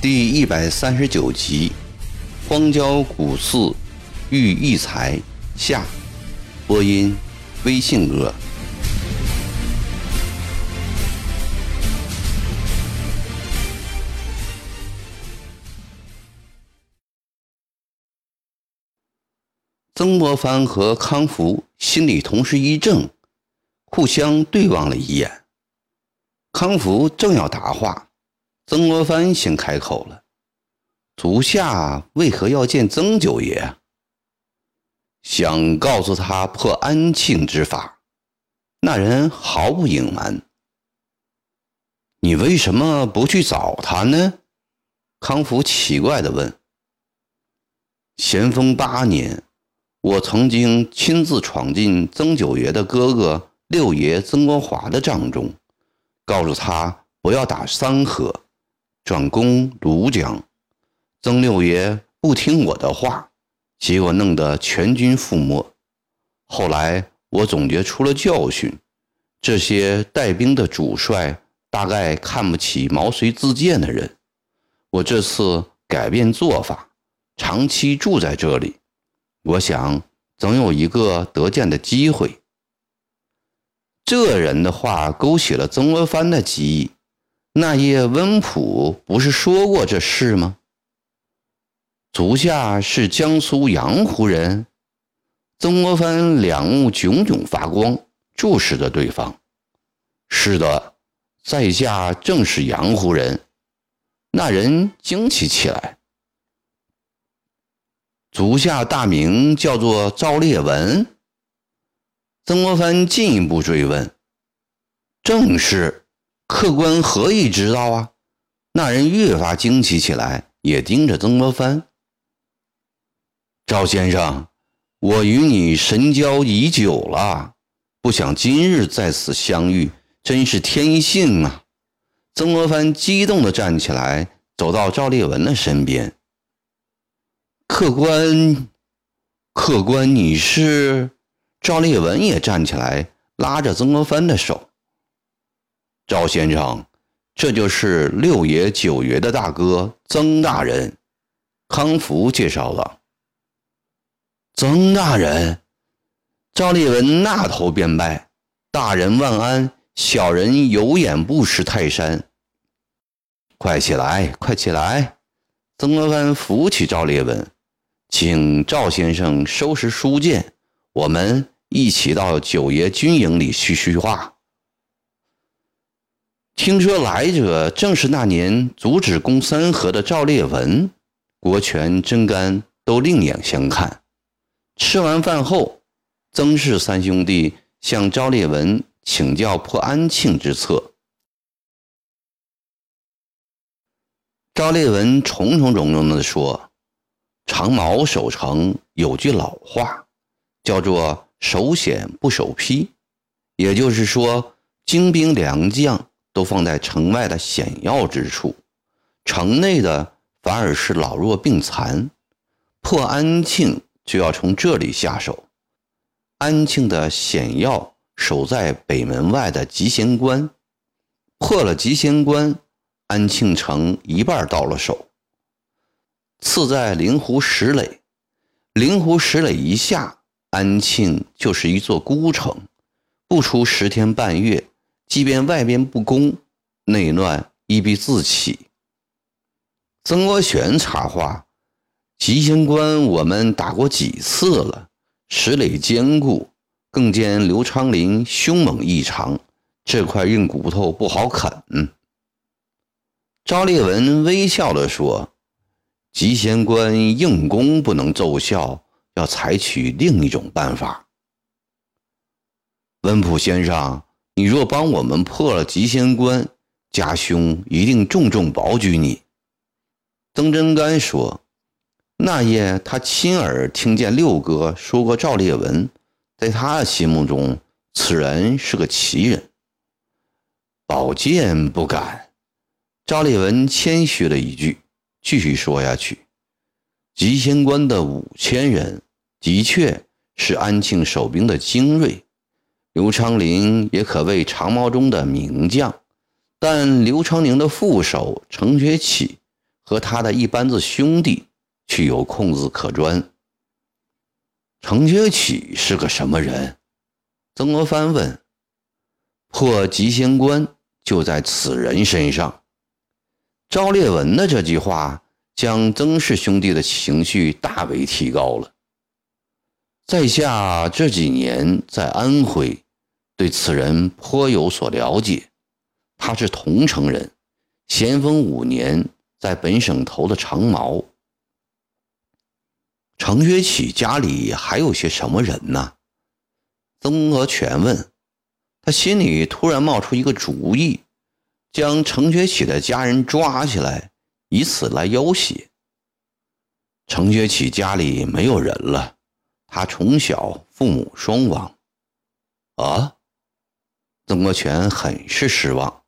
第一百三十九集，荒郊古寺遇异才下，播音微信哥。曾国藩和康福心里同时一怔，互相对望了一眼。康福正要答话。曾国藩先开口了：“足下为何要见曾九爷？想告诉他破安庆之法。”那人毫不隐瞒：“你为什么不去找他呢？”康福奇怪地问。“咸丰八年，我曾经亲自闯进曾九爷的哥哥六爷曾国华的帐中，告诉他不要打三河。”转攻庐江，曾六爷不听我的话，结果弄得全军覆没。后来我总结出了教训：这些带兵的主帅大概看不起毛遂自荐的人。我这次改变做法，长期住在这里，我想总有一个得见的机会。这人的话勾起了曾国藩的记忆。那夜温普不是说过这事吗？足下是江苏阳湖人。曾国藩两目炯炯发光，注视着对方。是的，在下正是阳湖人。那人惊奇起来。足下大名叫做赵烈文。曾国藩进一步追问：“正是。”客官何以知道啊？那人越发惊奇起来，也盯着曾国藩。赵先生，我与你神交已久了，不想今日在此相遇，真是天幸啊！曾国藩激动地站起来，走到赵烈文的身边。客官，客官，你是？赵烈文也站起来，拉着曾国藩的手。赵先生，这就是六爷、九爷的大哥曾大人。康福介绍了。曾大人，赵烈文那头便拜：“大人万安，小人有眼不识泰山。”快起来，快起来！曾国藩扶起赵烈文，请赵先生收拾书件，我们一起到九爷军营里叙叙话。听说来者正是那年阻止攻三河的赵烈文，国权、真干都另眼相看。吃完饭后，曾氏三兄弟向赵烈文请教破安庆之策。赵烈文从从容容地说：“长矛守城有句老话，叫做‘守险不守陂’，也就是说，精兵良将。”都放在城外的险要之处，城内的反而是老弱病残。破安庆就要从这里下手。安庆的险要守在北门外的集贤关，破了集贤关，安庆城一半到了手。次在灵湖石垒，灵湖石垒一下，安庆就是一座孤城，不出十天半月。即便外边不攻，内乱亦必自起。曾国荃插话：“吉贤关我们打过几次了，石垒坚固，更见刘昌林凶猛异常，这块硬骨头不好啃。”赵烈文微笑地说：“集贤关硬攻不能奏效，要采取另一种办法。”温普先生。你若帮我们破了集贤关，家兄一定重重保举你。”曾真干说，“那夜他亲耳听见六哥说过赵烈文，在他的心目中，此人是个奇人。”宝剑不敢。赵烈文谦虚了一句，继续说下去：“集贤关的五千人，的确是安庆守兵的精锐。刘昌龄也可谓长矛中的名将，但刘昌龄的副手程学启和他的一班子兄弟却有空子可钻。程学启是个什么人？曾国藩问。破吉仙关就在此人身上。赵烈文的这句话将曾氏兄弟的情绪大为提高了。在下这几年在安徽，对此人颇有所了解。他是桐城人，咸丰五年在本省投了长毛。程学启家里还有些什么人呢？曾国荃问。他心里突然冒出一个主意，将程学启的家人抓起来，以此来要挟。程学启家里没有人了，他从小父母双亡。啊，曾国荃很是失望。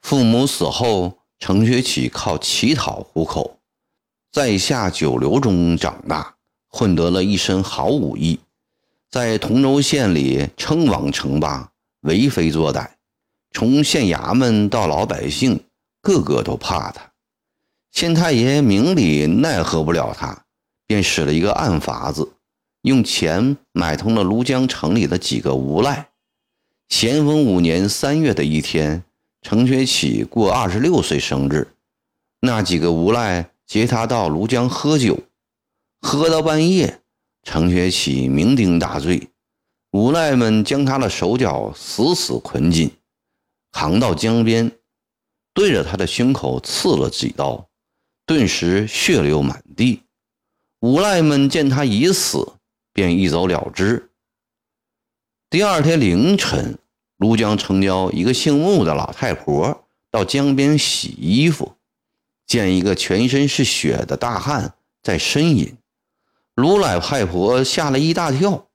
父母死后，程学启靠乞讨糊口，在下九流中长大，混得了一身好武艺。在同州县里称王称霸，为非作歹，从县衙门到老百姓，个个都怕他。县太爷明里奈何不了他，便使了一个暗法子，用钱买通了庐江城里的几个无赖。咸丰五年三月的一天，程学启过二十六岁生日，那几个无赖接他到庐江喝酒，喝到半夜。程学启酩酊大醉，无赖们将他的手脚死死捆紧，扛到江边，对着他的胸口刺了几刀，顿时血流满地。无赖们见他已死，便一走了之。第二天凌晨，庐江城郊一个姓穆的老太婆到江边洗衣服，见一个全身是血的大汉在呻吟。卢老太婆吓了一大跳，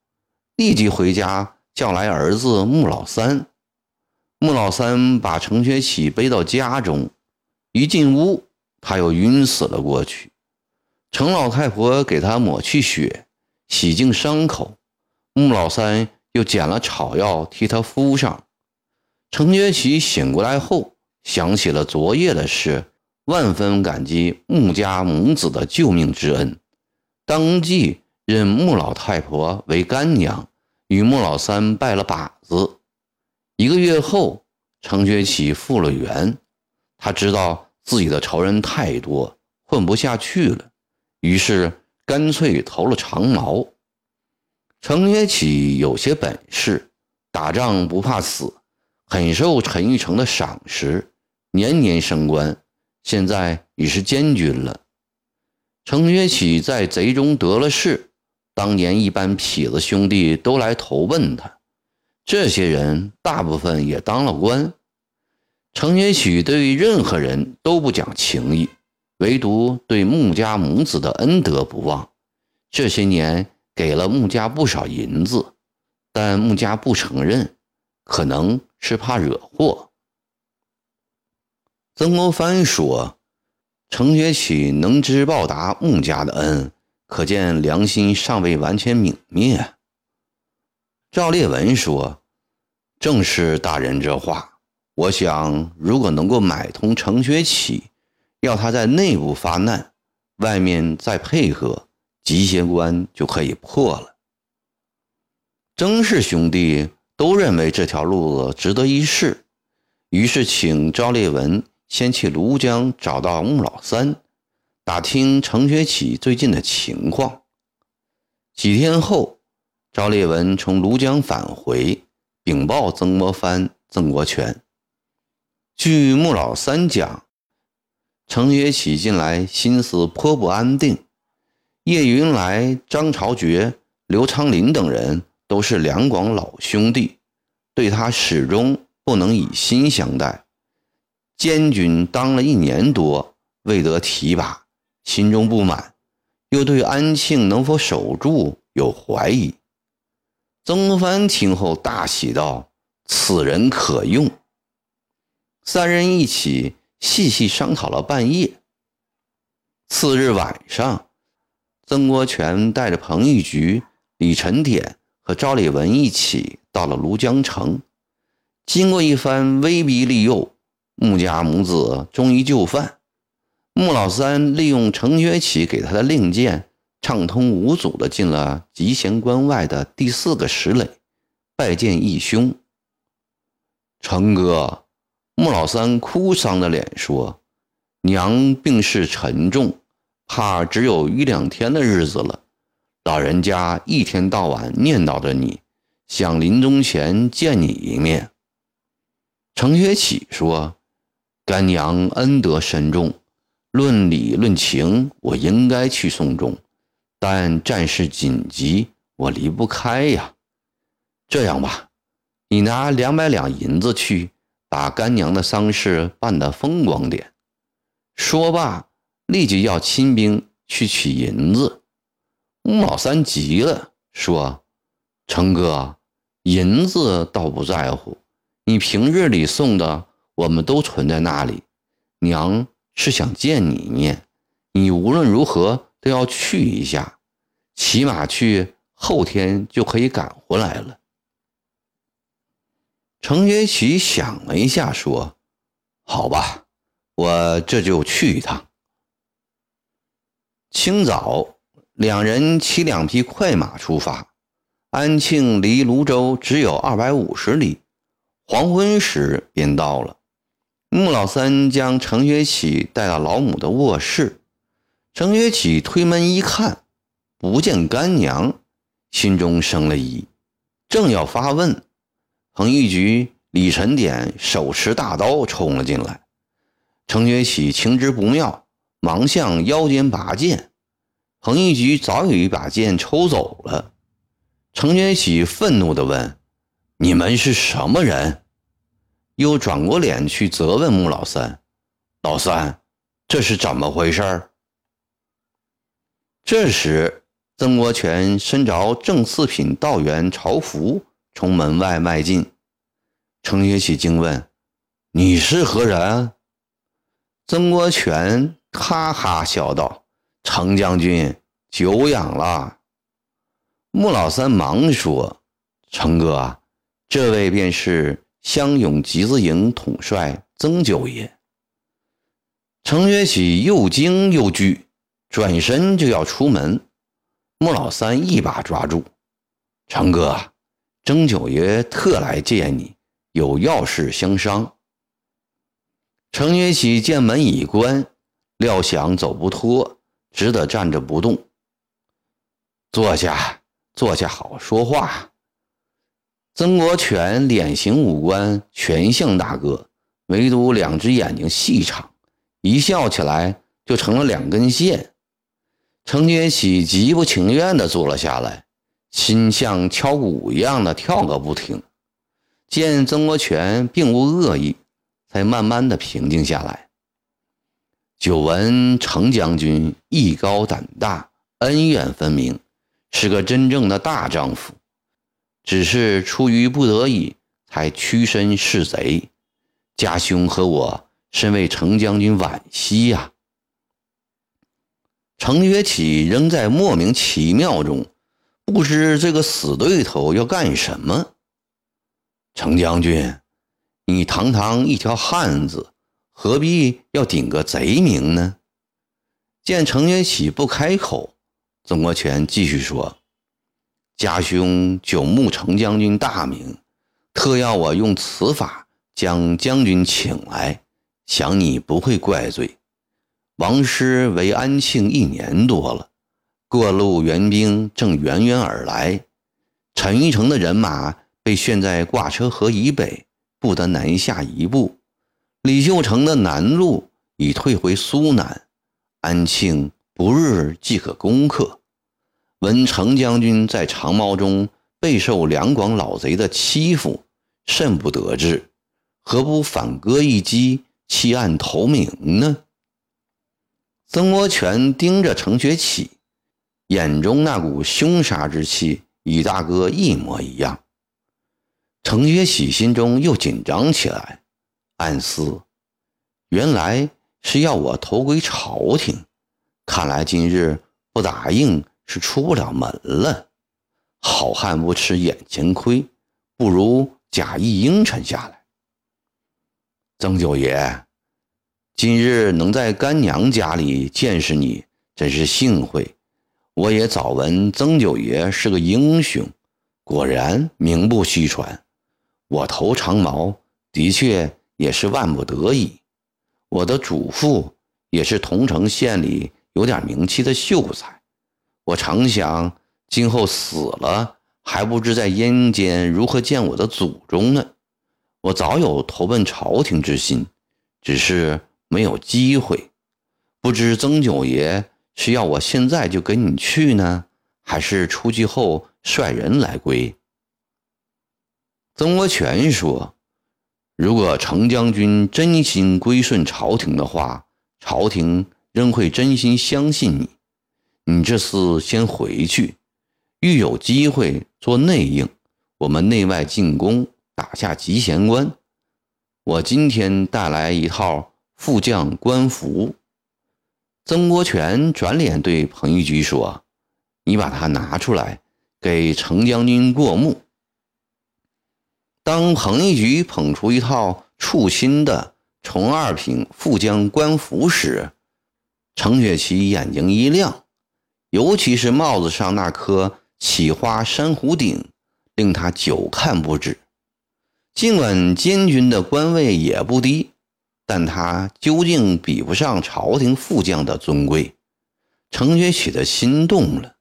立即回家叫来儿子穆老三。穆老三把程学启背到家中，一进屋，他又晕死了过去。程老太婆给他抹去血，洗净伤口。穆老三又捡了草药替他敷上。程学启醒过来后，想起了昨夜的事，万分感激穆家母子的救命之恩。当即认穆老太婆为干娘，与穆老三拜了把子。一个月后，程学启复了原。他知道自己的仇人太多，混不下去了，于是干脆投了长毛。程学启有些本事，打仗不怕死，很受陈玉成的赏识，年年升官，现在已是监军了。程学启在贼中得了势，当年一班痞子兄弟都来投奔他，这些人大部分也当了官。程学启对任何人都不讲情义，唯独对穆家母子的恩德不忘。这些年给了穆家不少银子，但穆家不承认，可能是怕惹祸。曾国藩说。程学启能知报答穆家的恩，可见良心尚未完全泯灭。赵烈文说：“正是大人这话。我想，如果能够买通程学启，要他在内部发难，外面再配合，吉仙关就可以破了。”曾氏兄弟都认为这条路子值得一试，于是请赵烈文。先去庐江找到穆老三，打听程学启最近的情况。几天后，赵烈文从庐江返回，禀报曾国藩、曾国荃。据穆老三讲，程学启近来心思颇不安定。叶云来、张朝觉、刘昌林等人都是两广老兄弟，对他始终不能以心相待。监军当了一年多，未得提拔，心中不满，又对安庆能否守住有怀疑。曾国藩听后大喜道：“此人可用。”三人一起细细商讨了半夜。次日晚上，曾国荃带着彭玉菊、李晨典和赵立文一起到了庐江城。经过一番威逼利诱，穆家母子终于就范。穆老三利用程学启给他的令箭，畅通无阻地进了集贤关外的第四个石垒，拜见义兄。程哥，穆老三哭丧着脸说：“娘病势沉重，怕只有一两天的日子了。老人家一天到晚念叨着你，想临终前见你一面。”程学启说：“干娘恩德深重，论理论情，我应该去送终，但战事紧急，我离不开呀。这样吧。”你拿两百两银子去，把干娘的丧事办得风光点。说罢，立即要亲兵去取银子。穆老三急了，说：“成哥，银子倒不在乎，你平日里送的，我们都存在那里。娘是想见你一面，你无论如何都要去一下，起码去后天就可以赶回来了。”程学启想了一下，说：“好吧，我这就去一趟。”清早，两人骑两匹快马出发。安庆离泸州只有二百五十里，黄昏时便到了。穆老三将程学启带到老母的卧室。程学启推门一看，不见干娘，心中生了疑，正要发问。彭玉菊、李晨典手持大刀冲了进来，程学启情知不妙，忙向腰间拔剑。彭玉菊早有一把剑抽走了。程学启愤怒地问：“你们是什么人？”又转过脸去责问穆老三：“老三，这是怎么回事？”这时，曾国荃身着正四品道员朝服。从门外迈进，程学启惊问：“你是何人？”曾国荃哈哈笑道：“程将军，久仰了。”穆老三忙说：“程哥，这位便是湘勇集字营统帅曾九爷。”程学启又惊又惧，转身就要出门。穆老三一把抓住：“成哥。”曾九爷特来见你，有要事相商。程学启见门已关，料想走不脱，只得站着不动。坐下，坐下，好说话。曾国荃脸型五官全像大哥，唯独两只眼睛细长，一笑起来就成了两根线。程学启极不情愿地坐了下来。心像敲鼓一样的跳个不停，见曾国荃并无恶意，才慢慢的平静下来。久闻程将军艺高胆大，恩怨分明，是个真正的大丈夫，只是出于不得已才屈身示贼。家兄和我深为程将军惋惜呀。程学启仍在莫名其妙中。不知这个死对头要干什么？程将军，你堂堂一条汉子，何必要顶个贼名呢？见程学启不开口，曾国荃继续说：“家兄久慕程将军大名，特要我用此法将将军请来，想你不会怪罪。王师为安庆一年多了。”各路援兵正源源而来，陈玉成的人马被陷在挂车河以北，不得南下一步。李秀成的南路已退回苏南，安庆不日即可攻克。闻程将军在长毛中备受两广老贼的欺负，甚不得志，何不反戈一击，弃暗投明呢？曾国荃盯着程学启。眼中那股凶杀之气，与大哥一模一样。程学启心中又紧张起来，暗思：原来是要我投归朝廷。看来今日不答应是出不了门了。好汉不吃眼前亏，不如假意应承下来。曾九爷，今日能在干娘家里见识你，真是幸会。我也早闻曾九爷是个英雄，果然名不虚传。我头长毛，的确也是万不得已。我的祖父也是桐城县里有点名气的秀才。我常想，今后死了，还不知在阴间如何见我的祖宗呢。我早有投奔朝廷之心，只是没有机会。不知曾九爷是要我现在就跟你去呢，还是出去后率人来归？曾国荃说：“如果程将军真心归顺朝廷的话，朝廷仍会真心相信你。你这次先回去，遇有机会做内应，我们内外进攻，打下集贤关。我今天带来一套副将官服。”曾国荃转脸对彭玉菊说：“你把它拿出来，给程将军过目。”当彭一菊捧出一套簇新的从二品副将官服时，程雪琪眼睛一亮，尤其是帽子上那颗起花珊瑚顶，令他久看不止。尽管监军的官位也不低，但他究竟比不上朝廷副将的尊贵。程学启的心动了。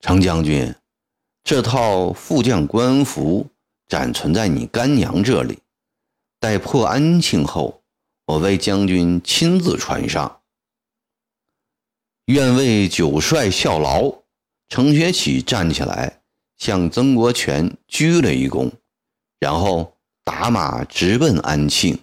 程将军，这套副将官服。暂存在你干娘这里，待破安庆后，我为将军亲自穿上。愿为九帅效劳。程学启站起来，向曾国荃鞠了一躬，然后打马直奔安庆。